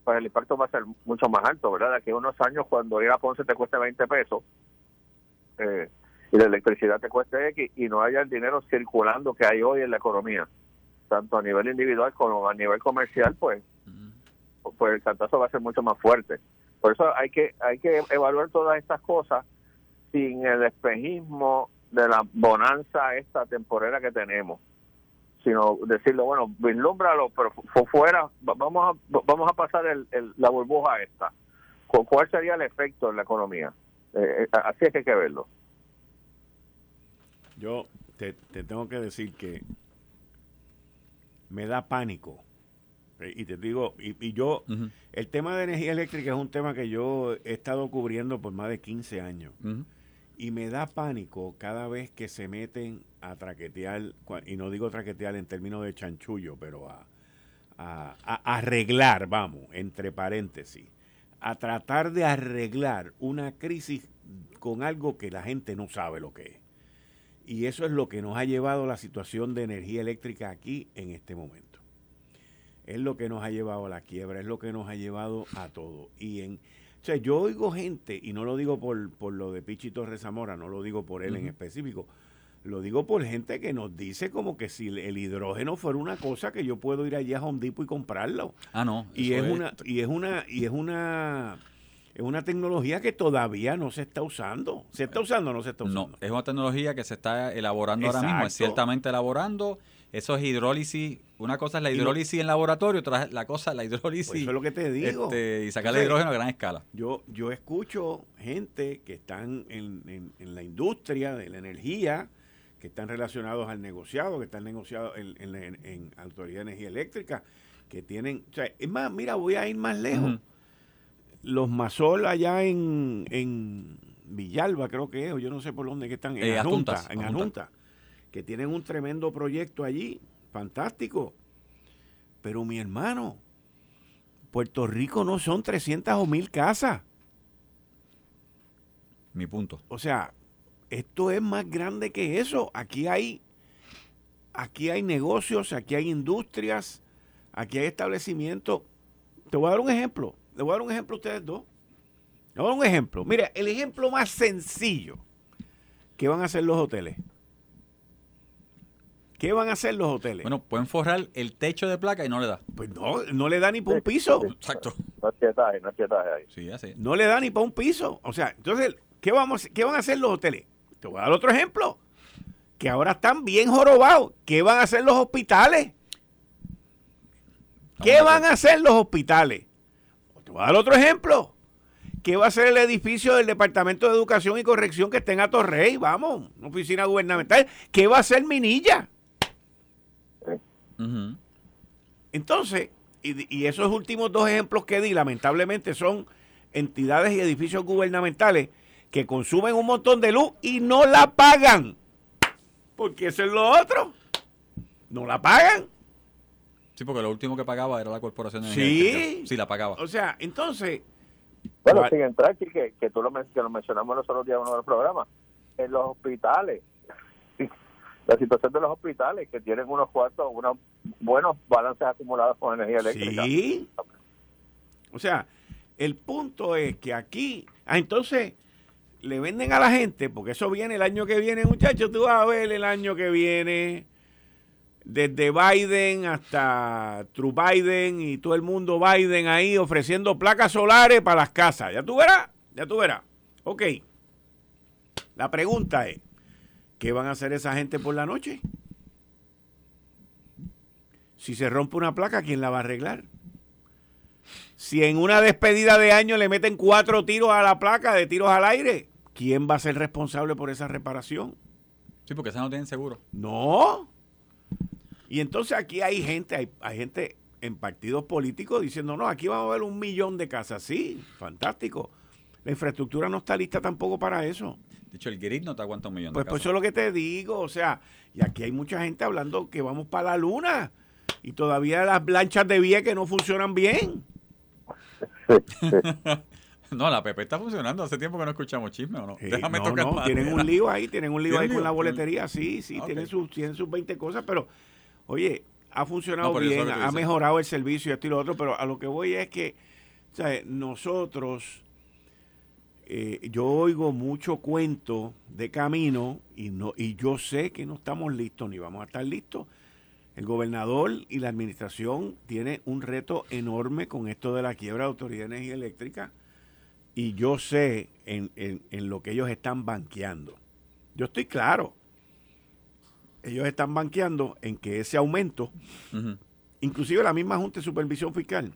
pues el impacto va a ser mucho más alto, ¿verdad? De aquí a unos años, cuando ir a Ponce te cueste 20 pesos, eh, y la electricidad te cueste X y no haya el dinero circulando que hay hoy en la economía, tanto a nivel individual como a nivel comercial, pues, pues el cantazo va a ser mucho más fuerte. Por eso hay que hay que evaluar todas estas cosas sin el espejismo de la bonanza esta temporera que tenemos, sino decirlo, bueno, vislúmbralo, pero fuera, vamos a, vamos a pasar el, la burbuja esta. ¿Cuál sería el efecto en la economía? Eh, eh, así es que hay que verlo. Yo te, tengo que decir que me da pánico. Eh, y te digo, y, yo, el tema de energía eléctrica es un tema que yo he estado cubriendo por más de 15 años. Y me da pánico cada vez que se meten a traquetear, y no digo traquetear en términos de chanchullo, pero a, a arreglar, vamos, entre paréntesis, a tratar de arreglar una crisis con algo que la gente no sabe lo que es. Y eso es lo que nos ha llevado a la situación de energía eléctrica aquí en este momento. Es lo que nos ha llevado a la quiebra, es lo que nos ha llevado a todo. Y en, o sea, yo oigo gente, y no lo digo por, por lo de Pichi Torres Zamora, no lo digo por él en específico, lo digo por gente que nos dice como que si el hidrógeno fuera una cosa que yo puedo ir allá a Home Depot y comprarlo. Ah, no. Y es, una, y es una, y es una es una tecnología que todavía no se está usando. ¿Se está usando o no se está usando? No, es una tecnología que se está elaborando ahora mismo, es ciertamente elaborando. Eso es hidrólisis. Una cosa es la hidrólisis en laboratorio, otra es la cosa la hidrólisis. Pues eso es lo que te digo. Este, y sacar el hidrógeno a gran escala. Yo, yo escucho gente que están en, la industria de la energía, que están relacionados al negociado, que están negociados en, en, Autoridad de Energía Eléctrica, que tienen. O sea, es más, mira, voy a ir más lejos los Masol allá en, en Villalba, creo que es, o yo no sé por dónde que están, en eh, Junta, en Junta, que tienen un tremendo proyecto allí, fantástico. Pero mi hermano, Puerto Rico no son 300 o 1000 casas. Mi punto. O sea, esto es más grande que eso. Aquí hay, aquí hay negocios, aquí hay industrias, aquí hay establecimientos. Te voy a dar un ejemplo. Le voy a dar un ejemplo a ustedes dos. Le voy a dar un ejemplo. Mira, el ejemplo más sencillo. ¿Qué van a hacer los hoteles? ¿Qué van a hacer los hoteles? Bueno, pueden forrar el techo de placa y no le da. Pues no, no le da ni para un piso. Exacto. No es no es ahí. Sí, así. No le da ni para un piso. O sea, entonces, ¿qué, vamos, ¿qué van a hacer los hoteles? Te voy a dar otro ejemplo. Que ahora están bien jorobados. ¿Qué van a hacer los hospitales? ¿Qué van a hacer los hospitales? voy a dar otro ejemplo. ¿Qué va a ser el edificio del Departamento de Educación y Corrección que está en Atorrey? Vamos, una oficina gubernamental. ¿Qué va a ser Minilla? Entonces, y, y, esos últimos dos ejemplos que di, lamentablemente, son entidades y edificios gubernamentales que consumen un montón de luz y no la pagan. Porque eso es lo otro. No la pagan. Sí, porque lo último que pagaba era la corporación de Sí. Sí, la pagaba. O sea, entonces... Bueno, sin entrar, que, que tú lo, que lo mencionamos los otros días en uno de los programas, en los hospitales, la situación de los hospitales, que tienen unos cuartos, unos buenos balances acumulados con energía eléctrica. Sí. O sea, el punto es que aquí, ah, entonces le venden a la gente, porque eso viene el año que viene, muchachos, tú vas a ver el año que viene desde Biden hasta True Biden y todo el mundo Biden ahí ofreciendo placas solares para las casas. Ya tú verás, ya tú verás. Ok. La pregunta es, ¿qué van a hacer esa gente por la noche? Si se rompe una placa, ¿quién la va a arreglar? Si en una despedida de año le meten cuatro tiros a la placa de tiros al aire, ¿quién va a ser responsable por esa reparación? Sí, porque esa no tienen seguro. No. Y entonces aquí hay gente, hay, gente en partidos políticos diciendo, no, aquí vamos a ver un millón de casas. Sí, fantástico. La infraestructura no está lista tampoco para eso. De hecho, el grid no te aguanta un millón pues, de Pues eso es lo que te digo. O sea, y aquí hay mucha gente hablando que vamos para la luna. Y todavía las planchas de que no funcionan bien. No, la PP está funcionando. Hace tiempo que no escuchamos chisme, ¿o no? Déjame tocar no, Tienen un lío ahí, tienen un lío ahí con la boletería. Sí, sí, tienen, sus, tienen sus 20 cosas, pero, oye, ha funcionado bien, ha mejorado el servicio y esto y lo otro, pero a lo que voy es que, nosotros, eh, yo oigo mucho cuento de camino y, no, y yo sé que no estamos listos ni vamos a estar listos. El gobernador y la administración tienen un reto enorme con esto de la quiebra de Autoridad de Energía Eléctrica y yo sé en, lo que ellos están banqueando. Yo estoy claro. Ellos están banqueando en que ese aumento, inclusive la misma Junta de Supervisión Fiscal,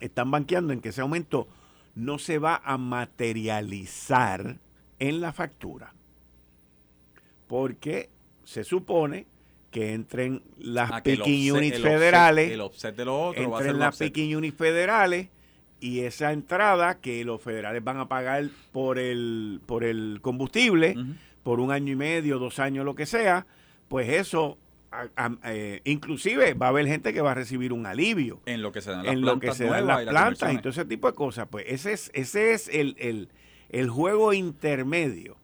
están banqueando en que ese aumento no se va a materializar en la factura. Porque se supone que entren las ah, picking units federales, el offset de lo otro entren las picking units federales y esa entrada que los federales van a pagar por el, por el combustible, por un año y medio, dos años, lo que sea, pues eso eh, inclusive va a haber gente que va a recibir un alivio en lo que se dan las en plantas, lo que se dan las plantas y todo ese tipo de cosas. Pues ese es, ese es el, el, el juego intermedio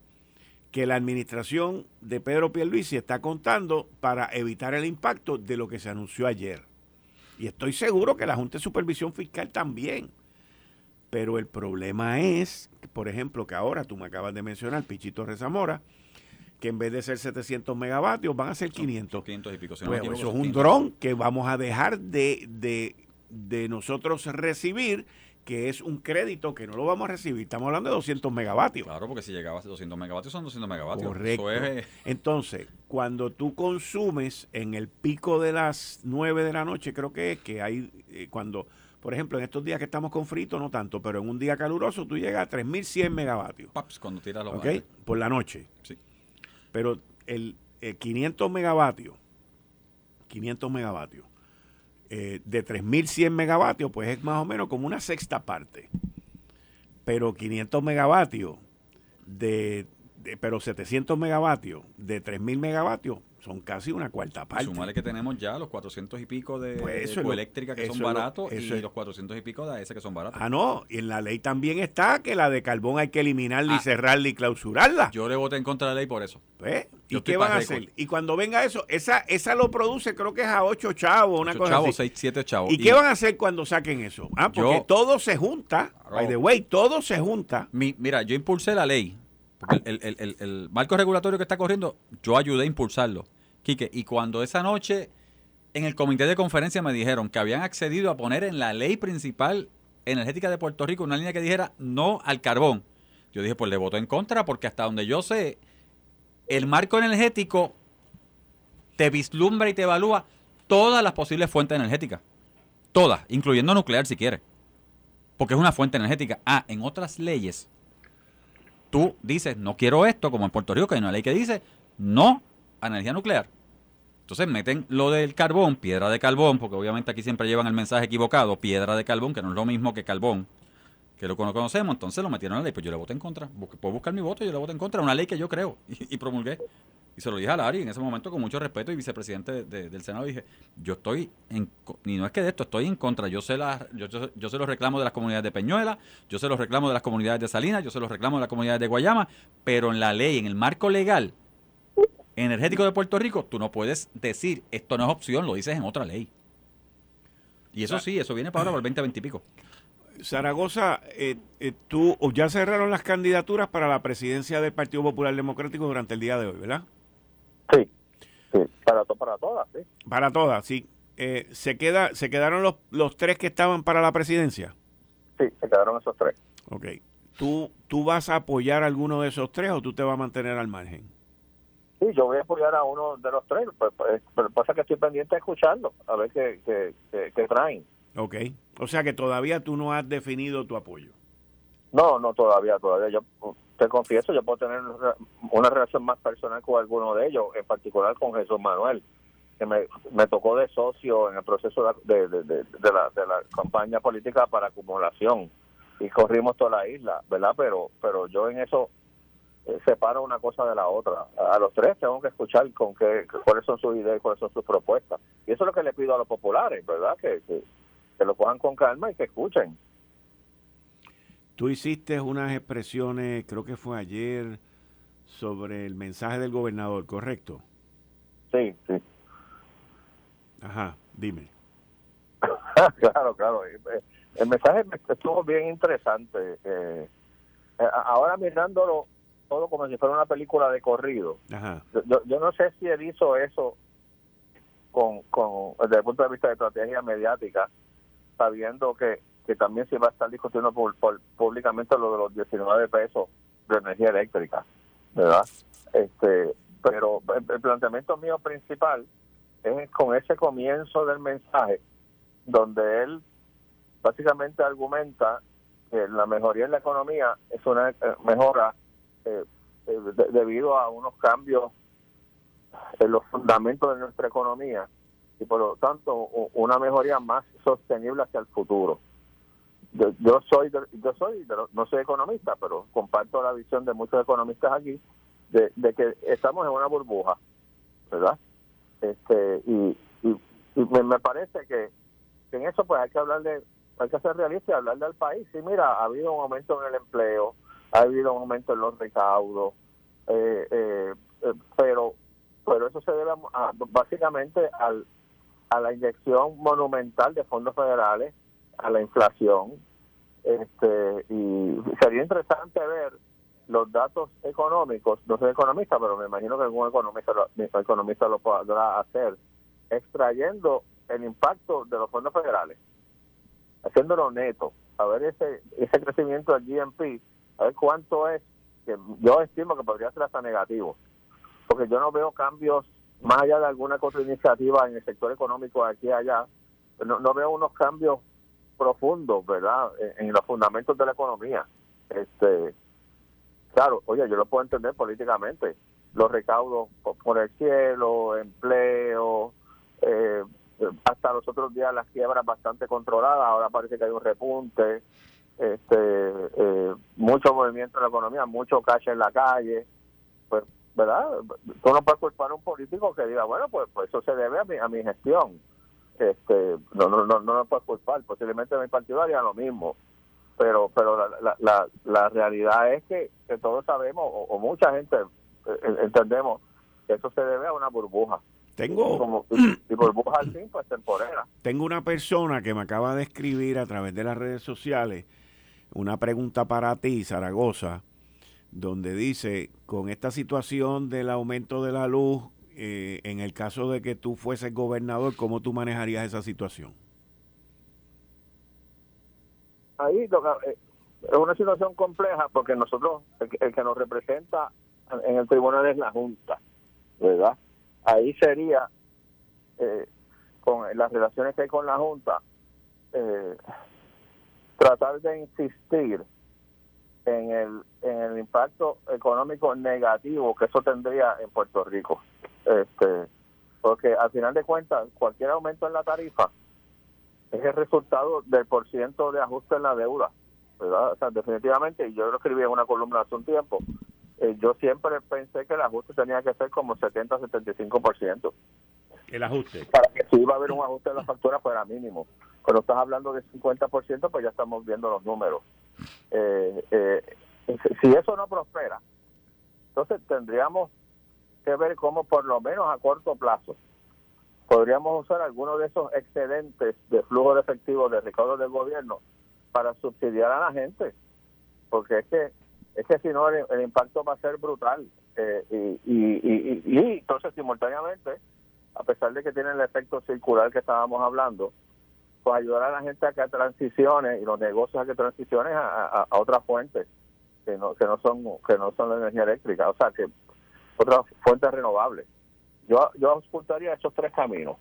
que la administración de Pedro Pierluisi está contando para evitar el impacto de lo que se anunció ayer. Y estoy seguro que la Junta de Supervisión Fiscal también. Pero el problema es, por ejemplo, que ahora tú me acabas de mencionar, Pichito Rezamora, que en vez de ser 700 megavatios van a ser 500. 500 y pico. pues, eso es un dron que vamos a dejar de, de, de nosotros recibir que es un crédito que no lo vamos a recibir. Estamos hablando de 200 megavatios. Claro, porque si llegaba a 200 megavatios son 200 megavatios. Correcto. Entonces, cuando tú consumes en el pico de las 9 de la noche, creo que es que hay, eh, cuando por ejemplo, en estos días que estamos con frito, no tanto, pero en un día caluroso tú llegas a 3100 megavatios. Paps, cuando tiras los ¿Ok? Por la noche. Sí. Pero el, 500 megavatios, 500 megavatios, eh, de 3100 megavatios, pues es más o menos como una sexta parte. Pero 500 megavatios de, de pero 700 megavatios de 3000 megavatios son casi una cuarta parte. Sumarle que tenemos ya los 400 y pico de, pues eléctrica que son baratos y los 400 y pico de ese que son baratos. Ah, no, y en la ley también está que la de carbón hay que eliminarla y ah. cerrarla y clausurarla. Yo le voté en contra de la ley por eso. Pues, ¿Y qué van a hacer? Y cuando venga eso, esa esa lo produce, creo que es a 8 chavos, una cosa chavos, 6, 7 chavos. ¿Y, qué van a hacer cuando saquen eso? Ah, porque todo se junta, by the way, todo se junta. mira, yo impulsé la ley el, marco regulatorio que está corriendo, yo ayudé a impulsarlo. Quique, y cuando esa noche en el comité de conferencia me dijeron que habían accedido a poner en la ley principal energética de Puerto Rico una línea que dijera no al carbón. Yo dije, pues le voto en contra porque hasta donde yo sé, el marco energético te vislumbra y te evalúa todas las posibles fuentes energéticas. Todas, incluyendo nuclear si quieres. Porque es una fuente energética. Ah, en otras leyes tú dices, no quiero esto, como en Puerto Rico, que hay una ley que dice, no a energía nuclear. Entonces meten lo del carbón, piedra de carbón, porque obviamente aquí siempre llevan el mensaje equivocado, piedra de carbón, que no es lo mismo que carbón, que lo conocemos, entonces lo metieron en la ley, pues yo le voté en contra. Puedo buscar mi voto, yo le voté en contra, una ley que yo creo y, promulgué. Y se lo dije a Larry en ese momento con mucho respeto y vicepresidente del Senado dije, yo estoy en, y no es que de esto, estoy en contra, yo sé, la, yo, yo, sé los reclamos de las comunidades de Peñuela, yo sé los reclamos de las comunidades de Salinas, yo sé los reclamos de las comunidades de Guayama, pero en la ley, en el marco legal energético de Puerto Rico, tú no puedes decir, esto no es opción, lo dices en otra ley. Y eso sí, eso viene para ahora por el 20, 20 y pico. Zaragoza, eh, eh, tú ya cerraron las candidaturas para la presidencia del Partido Popular Democrático durante el día de hoy, ¿verdad? Sí, para, para todas, sí. Para todas, sí. Eh, ¿se, queda, ¿Se quedaron los, los tres que estaban para la presidencia? Sí, se quedaron esos tres. Ok. ¿Tú, ¿Tú vas a apoyar a alguno de esos tres o tú te vas a mantener al margen? Sí, yo voy a apoyar a uno de los tres, pues, pues, pero pasa que estoy pendiente escuchando, a ver qué, qué, qué traen. Ok. O sea que todavía tú no has definido tu apoyo. No, no, todavía, todavía. Yo te confieso, yo puedo tener una relación más personal con alguno de ellos, en particular con Jesús Manuel, que me, me tocó de socio en el proceso de, de, de, la, de la campaña política para acumulación y corrimos toda la isla, ¿verdad? Pero pero yo en eso eh, separa una cosa de la otra. A los tres tengo que escuchar con qué, cuáles son sus ideas y cuáles son sus propuestas. Y eso es lo que le pido a los populares, ¿verdad? Que, que, lo cojan con calma y que escuchen. Tú hiciste unas expresiones, creo que fue ayer, sobre el mensaje del gobernador, ¿correcto? Sí, sí. Ajá, dime. claro, claro. Eh, el mensaje estuvo bien interesante. Eh, eh, ahora mirándolo todo como si fuera una película de corrido. Yo, yo, no sé si él hizo eso con, con desde el punto de vista de estrategia mediática, sabiendo que, que también se va a estar discutiendo públicamente lo de los 19 pesos de energía eléctrica, ¿verdad? Este, pero el planteamiento mío principal es con ese comienzo del mensaje donde él básicamente argumenta que la mejoría en la economía es una eh, mejora eh, eh, debido a unos cambios en los fundamentos de nuestra economía y por lo tanto una mejoría más sostenible hacia el futuro. Yo, soy yo soy no soy economista, pero comparto la visión de muchos economistas aquí de, que estamos en una burbuja, ¿verdad? Este y, me parece que en eso pues hay que hablar de, hay que ser realista y hablarle al país. Sí, mira, ha habido un aumento en el empleo, ha habido un aumento en los recaudos, eh, eh, eh, pero pero eso se debe básicamente al, a la inyección monumental de fondos federales, a la inflación, este y sería interesante ver los datos económicos, no soy economista, pero me imagino que algún economista economista lo podrá hacer, extrayendo el impacto de los fondos federales, haciéndolo neto, a ver ese, ese crecimiento del GNP, a ver cuánto es, que yo estimo que podría ser hasta negativo, porque yo no veo cambios más allá de alguna otra iniciativa en el sector económico aquí y allá, no, no veo unos cambios profundos, ¿verdad?, en, los fundamentos de la economía. Este, claro, oye, yo lo puedo entender políticamente, los recaudos por el cielo, empleo, eh, hasta los otros días las quiebras bastante controladas, ahora parece que hay un repunte, este eh, mucho movimiento en la economía, mucho cash en la calle, pues, ¿verdad? Tú no puedes culpar a un político que diga, bueno, pues, pues eso se debe a mi, a mi gestión. Este, no, no, no, no lo puedes culpar, posiblemente mi partido haría lo mismo, pero pero la, la, la, realidad es que, que todos sabemos, o mucha gente eh, entendemos, que eso se debe a una burbuja. Tengo, pues, Tengo una persona que me acaba de escribir a través de las redes sociales una pregunta para ti, Zaragoza, donde dice, con esta situación del aumento de la luz, eh, en el caso de que tú fueses gobernador, ¿cómo tú manejarías esa situación? Ahí eh, es una situación compleja porque nosotros, el que nos representa en el tribunal es la Junta, ¿verdad? ahí sería, eh, con las relaciones que hay con la Junta, eh, tratar de insistir en el, en el impacto económico negativo que eso tendría en Puerto Rico. Este, porque al final de cuentas, cualquier aumento en la tarifa es el resultado del porciento de ajuste en la deuda. ¿verdad? O sea, definitivamente, y yo lo escribí en una columna hace un tiempo, eh, yo siempre pensé que el ajuste tenía que ser como 70-75%. El ajuste. Para que si iba a haber un ajuste de la factura fuera mínimo. Cuando estás hablando de 50%, pues ya estamos viendo los números. Eh, eh, si eso no prospera, entonces tendríamos que ver cómo por lo menos a corto plazo podríamos usar algunos de esos excedentes de flujo de efectivo de recaudo del gobierno para subsidiar a la gente. Porque es que es que si no el, impacto va a ser brutal. Eh, y, y, y, entonces simultáneamente, a pesar de que tiene el efecto circular que estábamos hablando, pues ayudar a la gente a que transicione y los negocios a que transicionen a, a, otras fuentes que no que no son que no son la energía eléctrica, o sea que otras fuentes renovables. Yo yo ocultaría esos tres caminos.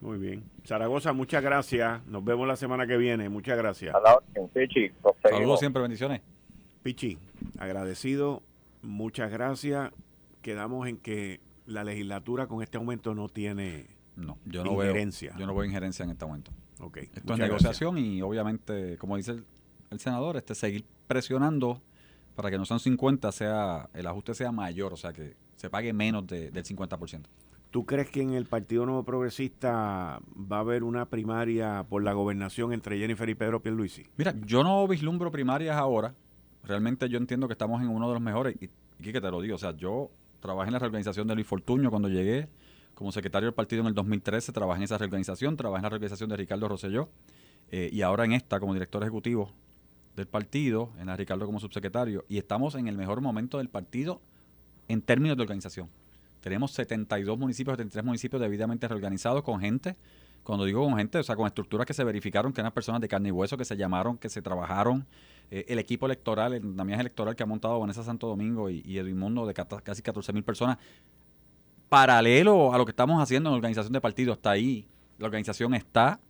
Muy bien. Zaragoza, muchas gracias. Nos vemos la semana que viene. Muchas gracias. Saludos siempre, bendiciones. Pichi, agradecido, muchas gracias. Quedamos en que la legislatura con este aumento no tiene no, yo no injerencia. Veo, yo no veo injerencia en este aumento. Okay, Esto es negociación y obviamente, como dice el, senador, este seguir presionando para que no sean 50, sea, el ajuste sea mayor, o sea, que se pague menos del 50%. ¿Tú crees que en el Partido Nuevo Progresista va a haber una primaria por la gobernación entre Jennifer y Pedro Pierluisi? Mira, yo no vislumbro primarias ahora. Realmente yo entiendo que estamos en uno de los mejores. Y, y que te lo digo, o sea, yo trabajé en la reorganización de Luis Fortuño cuando llegué como secretario del partido en el 2013, trabajé en esa reorganización, trabajé en la reorganización de Ricardo Rosselló eh, y ahora en esta como director ejecutivo del partido, en la Ricardo como subsecretario, y estamos en el mejor momento del partido en términos de organización. Tenemos 72 municipios, 73 municipios debidamente reorganizados con gente, cuando digo con gente, o sea, con estructuras que se verificaron, que eran personas de carne y hueso, que se llamaron, que se trabajaron, eh, el equipo electoral, el andamiaje electoral que ha montado Vanessa Santo Domingo y, y Mundo de casi 14 mil personas, paralelo a lo que estamos haciendo en la organización de partido, está ahí, la organización está,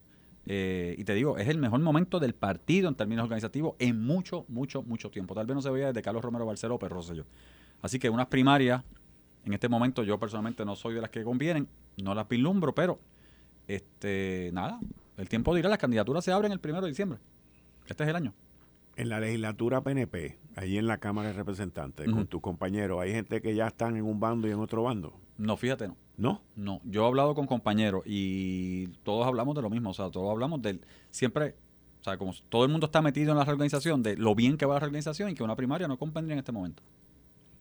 eh, y te digo, es el mejor momento del partido en términos organizativos en mucho, mucho, mucho tiempo. Tal vez no se veía desde Carlos Romero Barceló o Perro yo. Así que unas primarias, en este momento yo personalmente no soy de las que convienen, no las vislumbro, pero este nada, el tiempo dirá, las candidaturas se abren el primero de diciembre. Este es el año. En la legislatura PNP, ahí en la Cámara de Representantes, con tus compañeros, ¿hay gente que ya están en un bando y en otro bando? No, fíjate, no. ¿No? No, yo he hablado con compañeros y todos hablamos de lo mismo, o sea, todos hablamos del, siempre, o sea, como todo el mundo está metido en la reorganización, de lo bien que va la reorganización y que una primaria no convendría en este momento.